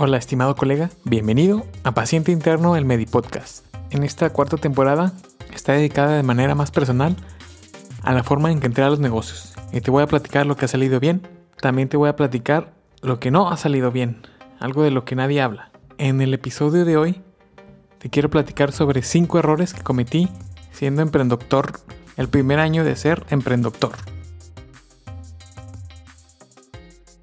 Hola estimado colega, bienvenido a Paciente Interno el Medipodcast. En esta cuarta temporada está dedicada de manera más personal a la forma en que entré a los negocios. Y te voy a platicar lo que ha salido bien, también te voy a platicar lo que no ha salido bien, algo de lo que nadie habla. En el episodio de hoy te quiero platicar sobre 5 errores que cometí siendo emprendedor el primer año de ser emprendedor.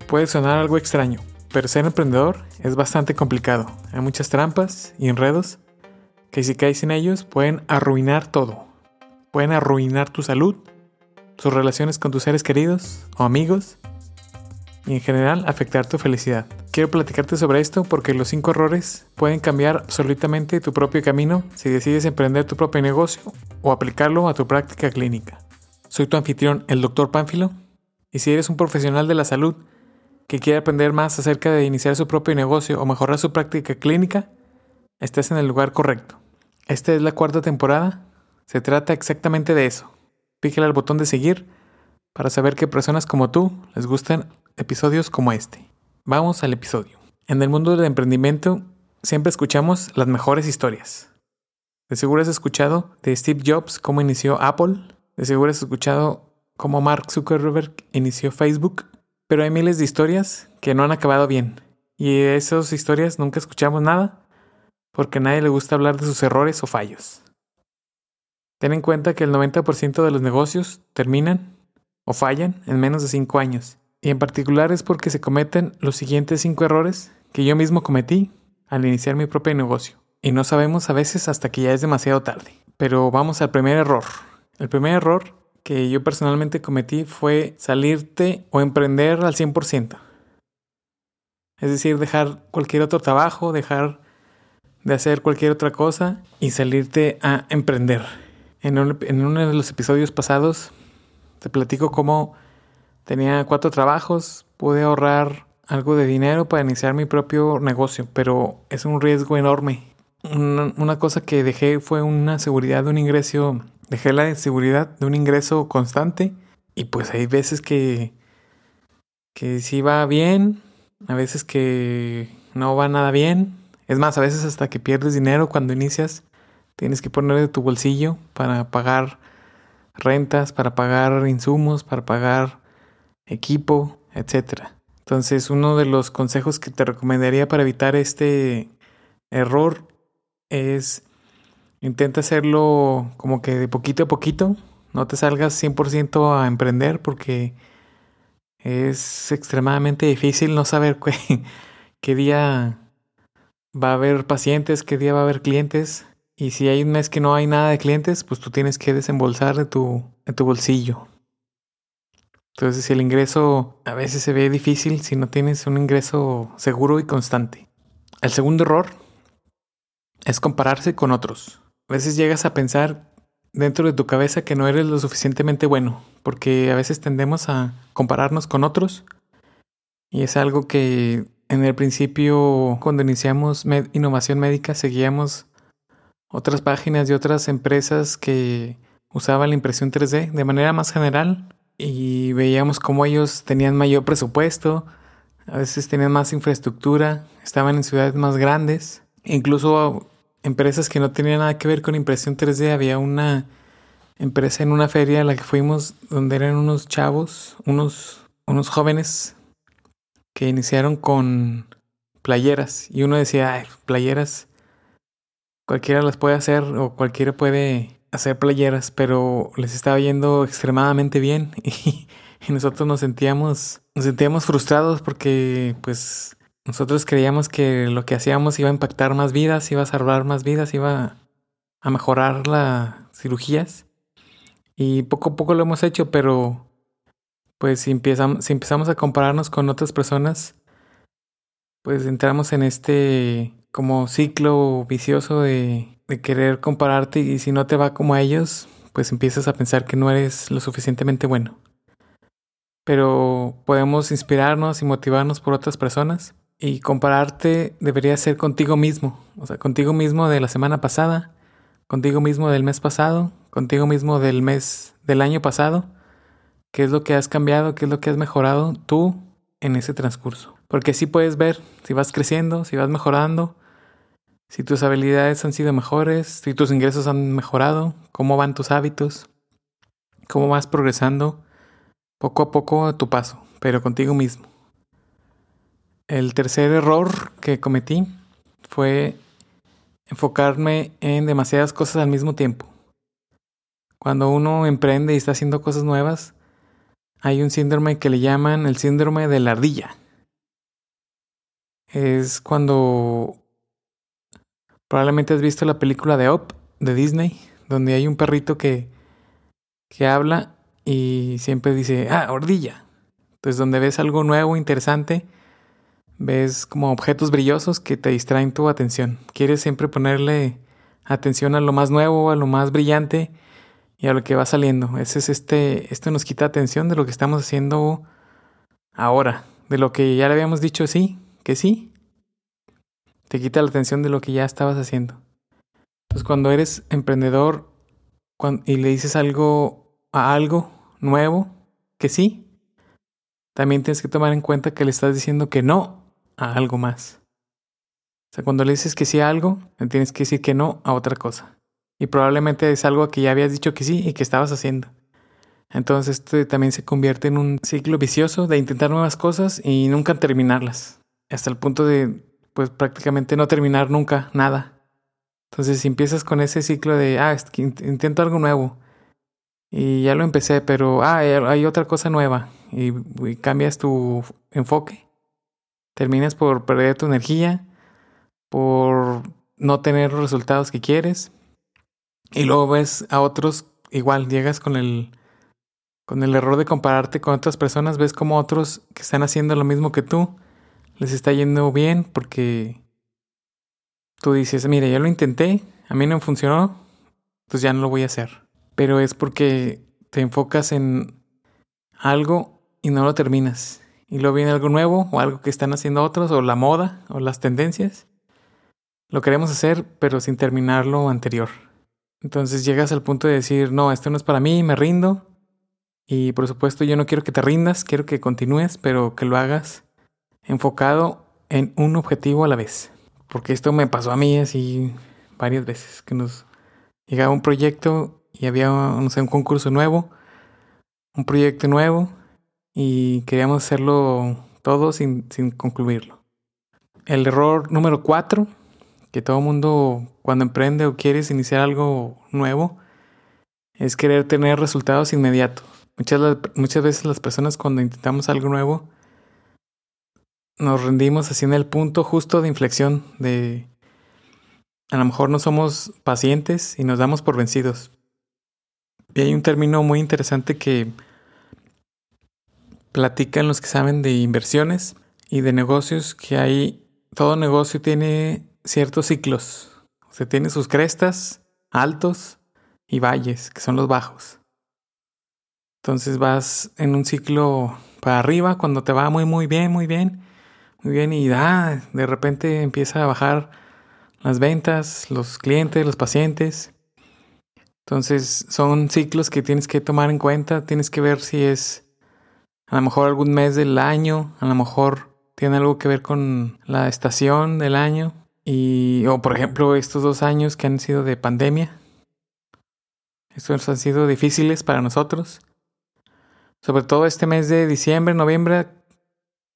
Puede sonar algo extraño, pero ser emprendedor es bastante complicado. Hay muchas trampas y enredos que si caes en ellos pueden arruinar todo. Pueden arruinar tu salud, tus relaciones con tus seres queridos o amigos y en general afectar tu felicidad. Quiero platicarte sobre esto porque los 5 errores pueden cambiar absolutamente tu propio camino si decides emprender tu propio negocio o aplicarlo a tu práctica clínica. Soy tu anfitrión, el Dr. Pánfilo, y si eres un profesional de la salud que quiere aprender más acerca de iniciar su propio negocio o mejorar su práctica clínica, estás en el lugar correcto. Esta es la cuarta temporada. Se trata exactamente de eso. Pícale al botón de seguir para saber que personas como tú les gustan episodios como este. Vamos al episodio. En el mundo del emprendimiento siempre escuchamos las mejores historias. De seguro has escuchado de Steve Jobs cómo inició Apple. De seguro has escuchado cómo Mark Zuckerberg inició Facebook pero hay miles de historias que no han acabado bien. Y de esas historias nunca escuchamos nada porque a nadie le gusta hablar de sus errores o fallos. Ten en cuenta que el 90% de los negocios terminan o fallan en menos de 5 años. Y en particular es porque se cometen los siguientes 5 errores que yo mismo cometí al iniciar mi propio negocio. Y no sabemos a veces hasta que ya es demasiado tarde. Pero vamos al primer error. El primer error que yo personalmente cometí fue salirte o emprender al 100%. Es decir, dejar cualquier otro trabajo, dejar de hacer cualquier otra cosa y salirte a emprender. En, uno de los episodios pasados te platico cómo tenía cuatro trabajos, pude ahorrar algo de dinero para iniciar mi propio negocio, pero es un riesgo enorme. una cosa que dejé fue una seguridad de un ingreso Dejé la inseguridad de un ingreso constante y pues hay veces que, que sí va bien, a veces que no va nada bien. Es más, a veces hasta que pierdes dinero cuando inicias, tienes que poner de tu bolsillo para pagar rentas, para pagar insumos, para pagar equipo, etc. Entonces, uno de los consejos que te recomendaría para evitar este error es Intenta hacerlo como que de poquito a poquito. No te salgas 100% a emprender porque es extremadamente difícil no saber qué, día va a haber pacientes, qué día va a haber clientes. Y si hay un mes que no hay nada de clientes, pues tú tienes que desembolsar de tu, de tu bolsillo. Entonces, si el ingreso a veces se ve difícil si no tienes un ingreso seguro y constante. El segundo error es compararse con otros. A veces llegas a pensar dentro de tu cabeza que no eres lo suficientemente bueno, porque a veces tendemos a compararnos con otros. Y es algo que en el principio, cuando iniciamos innovación médica, seguíamos otras páginas de otras empresas que usaban la impresión 3D de manera más general y veíamos cómo ellos tenían mayor presupuesto, a veces tenían más infraestructura, estaban en ciudades más grandes, incluso empresas que no tenían nada que ver con impresión 3D. Había una empresa en una feria a la que fuimos donde eran unos chavos, unos, unos jóvenes que iniciaron con playeras y uno decía, Ay, playeras, cualquiera las puede hacer o cualquiera puede hacer playeras, pero les estaba yendo extremadamente bien y, y nosotros nos sentíamos, nos sentíamos frustrados porque pues nosotros creíamos que lo que hacíamos iba a impactar más vidas, iba a salvar más vidas, iba a mejorar las cirugías. Y poco a poco lo hemos hecho, pero pues si empezamos, a compararnos con otras personas, pues entramos en este como ciclo vicioso de, de querer compararte y si no te va como a ellos, pues empiezas a pensar que no eres lo suficientemente bueno. Pero podemos inspirarnos y motivarnos por otras personas y compararte debería ser contigo mismo, o sea, contigo mismo de la semana pasada, contigo mismo del mes pasado, contigo mismo del mes del año pasado, qué es lo que has cambiado, qué es lo que has mejorado tú en ese transcurso. Porque así puedes ver si vas creciendo, si vas mejorando, si tus habilidades han sido mejores, si tus ingresos han mejorado, cómo van tus hábitos, cómo vas progresando poco a poco a tu paso, pero contigo mismo. El tercer error que cometí fue enfocarme en demasiadas cosas al mismo tiempo. Cuando uno emprende y está haciendo cosas nuevas, hay un síndrome que le llaman el síndrome de la ardilla. Es cuando probablemente has visto la película de Up de Disney, donde hay un perrito que, que habla y siempre dice, ah, ardilla. Entonces, donde ves algo nuevo, interesante, ves como objetos brillosos que te distraen tu atención. Quieres siempre ponerle atención a lo más nuevo, a lo más brillante y a lo que va saliendo. Ese es este, esto nos quita atención de lo que estamos haciendo ahora, de lo que ya le habíamos dicho sí, que sí. Te quita la atención de lo que ya estabas haciendo. Entonces cuando eres emprendedor y le dices algo a algo nuevo, que sí, también tienes que tomar en cuenta que le estás diciendo que no a algo más. O sea, cuando le dices que sí a algo, le tienes que decir que no a otra cosa. Y probablemente es algo que ya habías dicho que sí y que estabas haciendo. Entonces esto también se convierte en un ciclo vicioso de intentar nuevas cosas y nunca terminarlas. Hasta el punto de, pues prácticamente no terminar nunca nada. Entonces si empiezas con ese ciclo de, ah, intento algo nuevo. Y ya lo empecé, pero, ah, hay otra cosa nueva. y cambias tu enfoque. Terminas por perder tu energía, por no tener los resultados que quieres y luego ves a otros, igual llegas con el, con el error de compararte con otras personas, ves como otros que están haciendo lo mismo que tú, les está yendo bien porque tú dices, mire, ya lo intenté, a mí no funcionó, pues ya no lo voy a hacer. Pero es porque te enfocas en algo y no lo terminas. Y luego viene algo nuevo o algo que están haciendo otros o la moda o las tendencias. Lo queremos hacer pero sin terminar lo anterior. Entonces llegas al punto de decir, no, esto no es para mí, me rindo. Y por supuesto yo no quiero que te rindas, quiero que continúes, pero que lo hagas enfocado en un objetivo a la vez. Porque esto me pasó a mí así varias veces, que nos llegaba un proyecto y había, no sé, un concurso nuevo, un proyecto nuevo, y queríamos hacerlo todo sin, sin concluirlo. El error número cuatro que todo mundo cuando emprende o quieres iniciar algo nuevo es querer tener resultados inmediatos. Muchas, muchas veces las personas cuando intentamos algo nuevo nos rendimos así en el punto justo de inflexión de a lo mejor no somos pacientes y nos damos por vencidos. Y hay un término muy interesante que platican los que saben de inversiones y de negocios que hay todo negocio tiene ciertos ciclos. se tiene sus crestas altos y valles, que son los bajos. Entonces vas en un ciclo para arriba cuando te va muy muy bien, muy bien, muy bien y da, de repente empieza a bajar las ventas, los clientes, los pacientes. Entonces son ciclos que tienes que tomar en cuenta, tienes que ver si es a lo mejor algún mes del año, a lo mejor tiene algo que ver con la estación del año, y, o por ejemplo, estos dos años que han sido de pandemia. Estos han sido difíciles para nosotros. Sobre todo este mes de diciembre, noviembre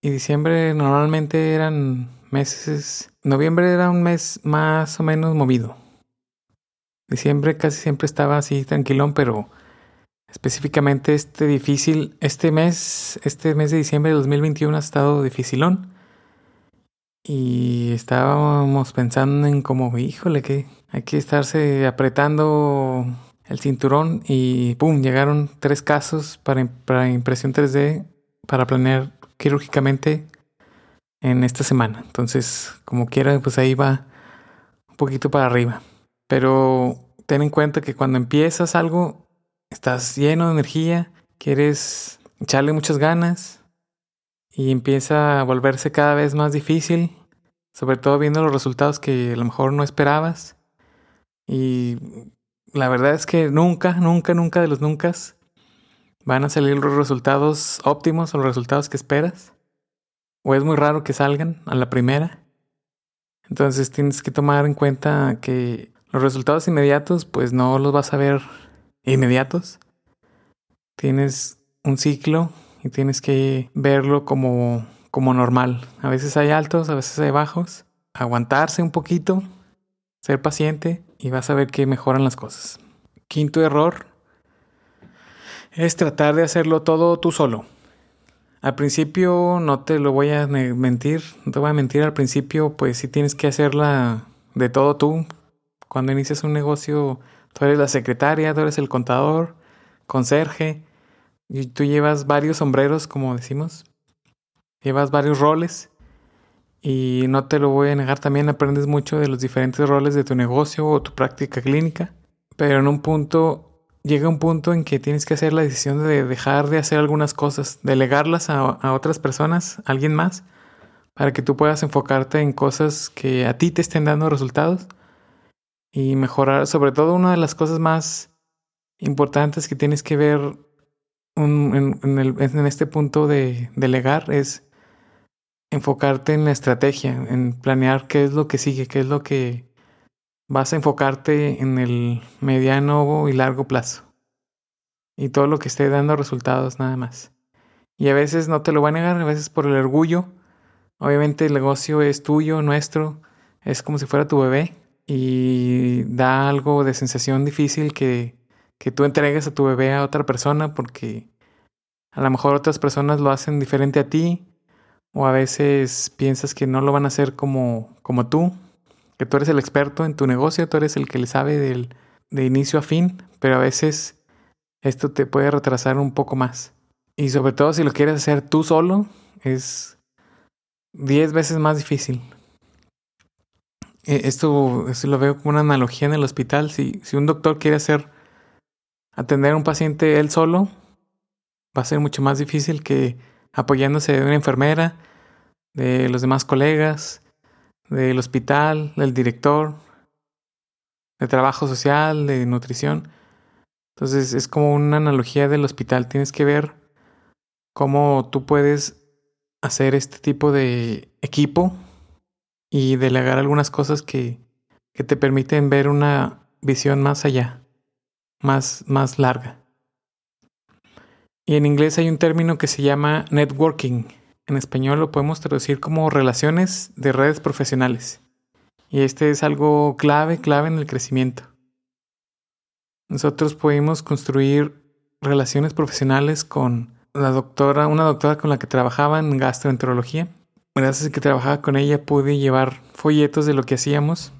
y diciembre normalmente eran meses. Noviembre era un mes más o menos movido. Diciembre casi siempre estaba así tranquilón, pero específicamente este difícil, este mes, este mes de diciembre de 2021 ha estado dificilón. Y estábamos pensando en como, híjole, que hay que estarse apretando el cinturón y ¡pum! Llegaron tres casos para, para impresión 3D para planear quirúrgicamente en esta semana. Entonces, como quiera, pues ahí va un poquito para arriba. Pero ten en cuenta que cuando empiezas algo, estás lleno de energía, quieres echarle muchas ganas y empieza a volverse cada vez más difícil, sobre todo viendo los resultados que a lo mejor no esperabas. Y la verdad es que nunca, nunca, nunca de los nunca van a salir los resultados óptimos o los resultados que esperas. o es muy raro que salgan a la primera. Entonces tienes que tomar en cuenta que los resultados inmediatos pues no los vas a ver inmediatos. Tienes un ciclo y tienes que verlo como, como normal. A veces hay altos, a veces hay bajos. Aguantarse un poquito, ser paciente y vas a ver que mejoran las cosas. Quinto error es tratar de hacerlo todo tú solo. Al principio no te lo voy a mentir, no te voy a mentir, al principio pues sí tienes que hacerla de todo tú. Cuando inicias un negocio, tú eres la secretaria, tú eres el contador, conserje, y tú llevas varios sombreros, como decimos, llevas varios roles y no te lo voy a negar, también aprendes mucho de los diferentes roles de tu negocio o tu práctica clínica, pero en un punto llega un punto en que tienes que hacer la decisión de dejar de hacer algunas cosas, delegarlas a, otras personas, a alguien más, para que tú puedas enfocarte en cosas que a ti te estén dando resultados y mejorar. Sobre todo una de las cosas más importantes que tienes que ver en, en, este punto de delegar es enfocarte en la estrategia, en planear qué es lo que sigue, qué es lo que vas a enfocarte en el mediano y largo plazo. Y todo lo que esté dando resultados nada más. Y a veces no te lo va a negar, a veces por el orgullo. Obviamente el negocio es tuyo, nuestro, es como si fuera tu bebé y da algo de sensación difícil que, que tú entregues a tu bebé a otra persona porque a lo mejor otras personas lo hacen diferente a ti o a veces piensas que no lo van a hacer como, como tú que tú eres el experto en tu negocio, tú eres el que le sabe del, de inicio a fin, pero a veces esto te puede retrasar un poco más. Y sobre todo si lo quieres hacer tú solo, es 10 veces más difícil. E, esto, esto, lo veo como una analogía en el hospital. Si, si un doctor quiere hacer atender a un paciente él solo, va a ser mucho más difícil que apoyándose de una enfermera, de los demás colegas, del hospital, del director, de trabajo social, de nutrición. Entonces es como una analogía del hospital. Tienes que ver cómo tú puedes hacer este tipo de equipo y delegar algunas cosas que, que te permiten ver una visión más allá, más, más larga. Y en inglés hay un término que se llama networking en español lo podemos traducir como relaciones de redes profesionales. Y este es algo clave, clave en el crecimiento. Nosotros pudimos construir relaciones profesionales con la doctora, una doctora con la que trabajaba en gastroenterología. Gracias a que trabajaba con ella pude llevar folletos de lo que hacíamos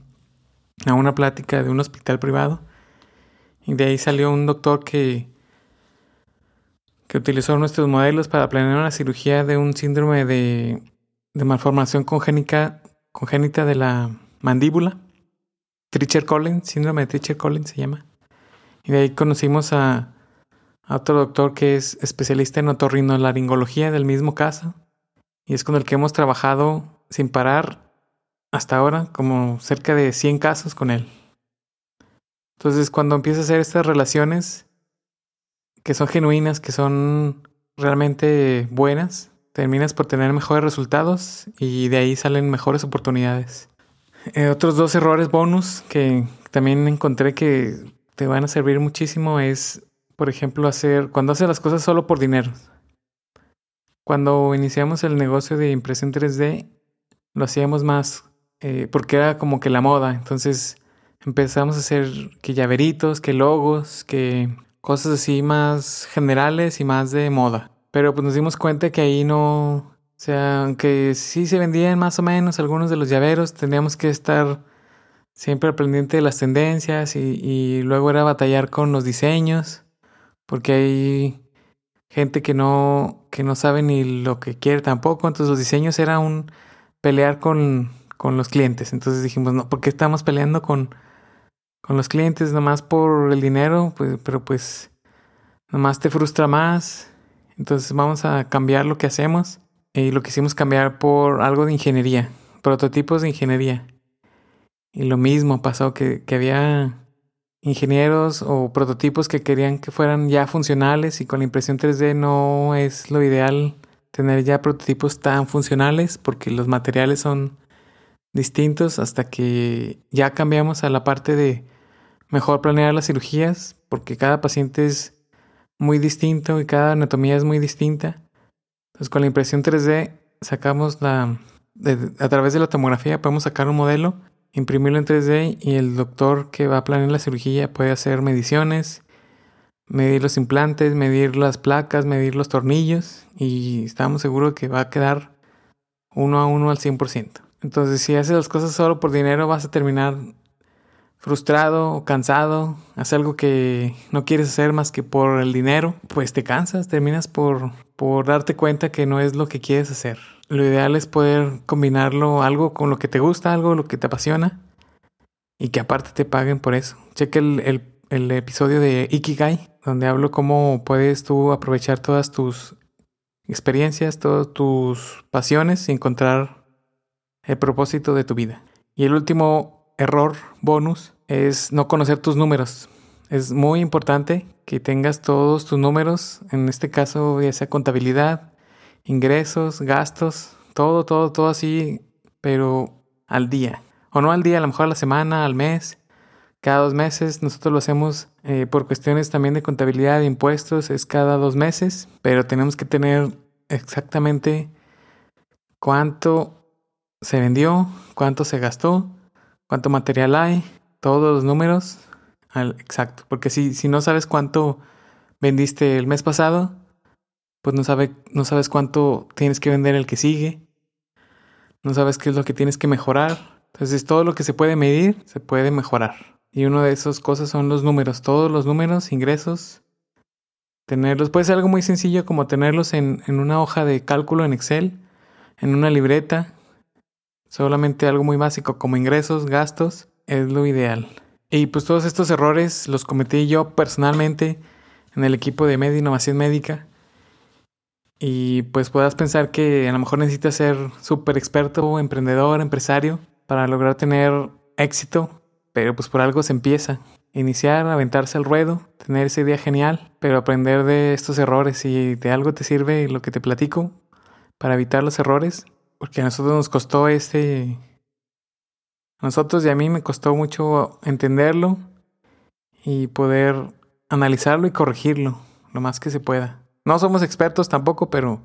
a una plática de un hospital privado. Y de ahí salió un doctor que que utilizó nuestros modelos para planear una cirugía de un síndrome de, malformación congénica, congénita de la mandíbula. Tricher Collins, síndrome de Tricher Collins se llama. Y de ahí conocimos a, a otro doctor que es especialista en otorrinolaringología del mismo caso. Y es con el que hemos trabajado sin parar hasta ahora, como cerca de 100 casos con él. Entonces, cuando empiezas a hacer estas relaciones, que son genuinas, que son realmente buenas, terminas por tener mejores resultados y de ahí salen mejores oportunidades. Eh, otros dos errores bonus que también encontré que te van a servir muchísimo es, por ejemplo, hacer cuando haces las cosas solo por dinero. Cuando iniciamos el negocio de impresión 3D, lo hacíamos más eh, porque era como que la moda. Entonces empezamos a hacer que llaveritos, que logos, que cosas así más generales y más de moda. Pero pues nos dimos cuenta que ahí no, o sea, aunque sí se vendían más o menos algunos de los llaveros, teníamos que estar siempre al pendiente de las tendencias y, y luego era batallar con los diseños, porque hay gente que no, que no sabe ni lo que quiere tampoco, entonces los diseños era un pelear con, con los clientes, entonces dijimos, no, ¿por qué estamos peleando con con los clientes nomás por el dinero, pues, pero pues nomás te frustra más. Entonces vamos a cambiar lo que hacemos y lo quisimos cambiar por algo de ingeniería, prototipos de ingeniería. Y lo mismo pasó que, que había ingenieros o prototipos que querían que fueran ya funcionales y con la impresión 3D no es lo ideal tener ya prototipos tan funcionales porque los materiales son distintos hasta que ya cambiamos a la parte de mejor planear las cirugías porque cada paciente es muy distinto y cada anatomía es muy distinta. Entonces con la impresión 3D sacamos la... a través de la tomografía podemos sacar un modelo, imprimirlo en 3D y el doctor que va a planear la cirugía puede hacer mediciones, medir los implantes, medir las placas, medir los tornillos y estamos seguros que va a quedar uno a uno al 100%. Entonces si haces las cosas solo por dinero vas a terminar frustrado o cansado, haces algo que no quieres hacer más que por el dinero, pues te cansas, terminas por, por darte cuenta que no es lo que quieres hacer. Lo ideal es poder combinarlo algo con lo que te gusta, algo lo que te apasiona y que aparte te paguen por eso. Cheque el, el episodio de Ikigai, donde hablo cómo puedes tú aprovechar todas tus experiencias, todas tus pasiones y encontrar el propósito de tu vida. Y el último error bonus es no conocer tus números. Es muy importante que tengas todos tus números, en este caso ya sea contabilidad, ingresos, gastos, todo, todo, todo así, pero al día. O no al día, a lo mejor a la semana, al mes, cada dos meses. Nosotros lo hacemos eh, por cuestiones también de contabilidad de impuestos, es cada dos meses, pero tenemos que tener exactamente cuánto se vendió, cuánto se gastó cuánto material hay, todos los números, exacto. Porque si, si no sabes cuánto vendiste el mes pasado, pues no, sabe, no sabes cuánto tienes que vender el que sigue, no sabes qué es lo que tienes que mejorar. Entonces todo lo que se puede medir se puede mejorar. Y una de esas cosas son los números, todos los números, ingresos, tenerlos. Puede ser algo muy sencillo como tenerlos en, en una hoja de cálculo en Excel, en una libreta, Solamente algo muy básico como ingresos, gastos, es lo ideal. Y pues todos estos errores los cometí yo personalmente en el equipo de Media Innovación Médica. Y pues puedas pensar que a lo mejor necesitas ser súper experto, emprendedor, empresario para lograr tener éxito, pero pues por algo se empieza. Iniciar, aventarse al ruedo, tener esa idea genial, pero aprender de estos errores y de algo te sirve lo que te platico para evitar los errores, porque a nosotros nos costó este... A nosotros y a mí me costó mucho entenderlo y poder analizarlo y corregirlo lo más que se pueda. No somos expertos tampoco, pero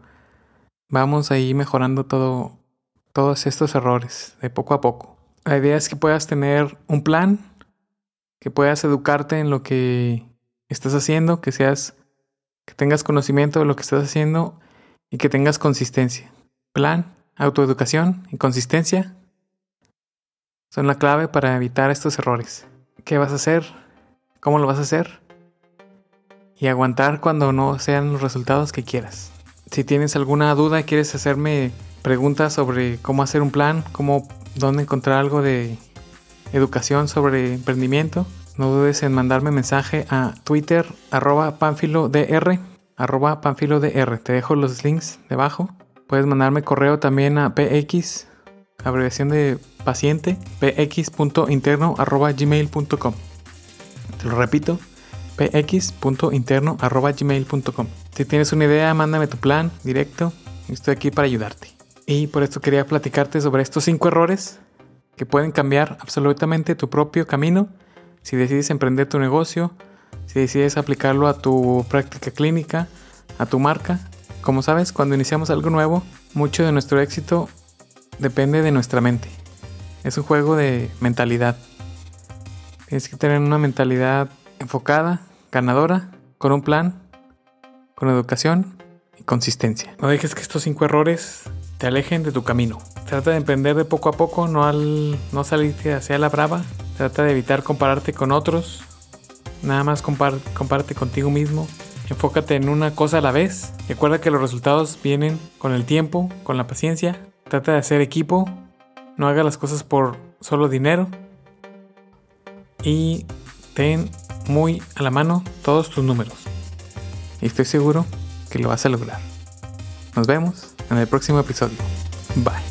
vamos ahí mejorando todo, todos estos errores de poco a poco. La idea es que puedas tener un plan, que puedas educarte en lo que estás haciendo, que seas, que tengas conocimiento de lo que estás haciendo y que tengas consistencia. Plan, autoeducación y consistencia son la clave para evitar estos errores. ¿Qué vas a hacer? ¿Cómo lo vas a hacer? Y aguantar cuando no sean los resultados que quieras. Si tienes alguna duda quieres hacerme preguntas sobre cómo hacer un plan, cómo, dónde encontrar algo de educación sobre emprendimiento, no dudes en mandarme mensaje a Twitter arroba panfilodr arroba panfilodr. Te dejo los links debajo Puedes mandarme correo también a px, abreviación de paciente, px.interno.gmail.com. Te lo repito, px.interno.gmail.com. Si tienes una idea, mándame tu plan directo. Estoy aquí para ayudarte. Y por esto quería platicarte sobre estos cinco errores que pueden cambiar absolutamente tu propio camino si decides emprender tu negocio, si decides aplicarlo a tu práctica clínica, a tu marca como sabes, cuando iniciamos algo nuevo, mucho de nuestro éxito depende de nuestra mente. Es un juego de mentalidad. Tienes que tener una mentalidad enfocada, ganadora, con un plan, con educación y consistencia. No dejes que estos cinco errores te alejen de tu camino. Trata de emprender de poco a poco, no, al, salirte hacia la brava. Trata de evitar compararte con otros. Nada más comparte contigo mismo Enfócate en una cosa a la vez. Recuerda que los resultados vienen con el tiempo, con la paciencia. Trata de hacer equipo. No haga las cosas por solo dinero. Y ten muy a la mano todos tus números. Y estoy seguro que lo vas a lograr. Nos vemos en el próximo episodio. Bye.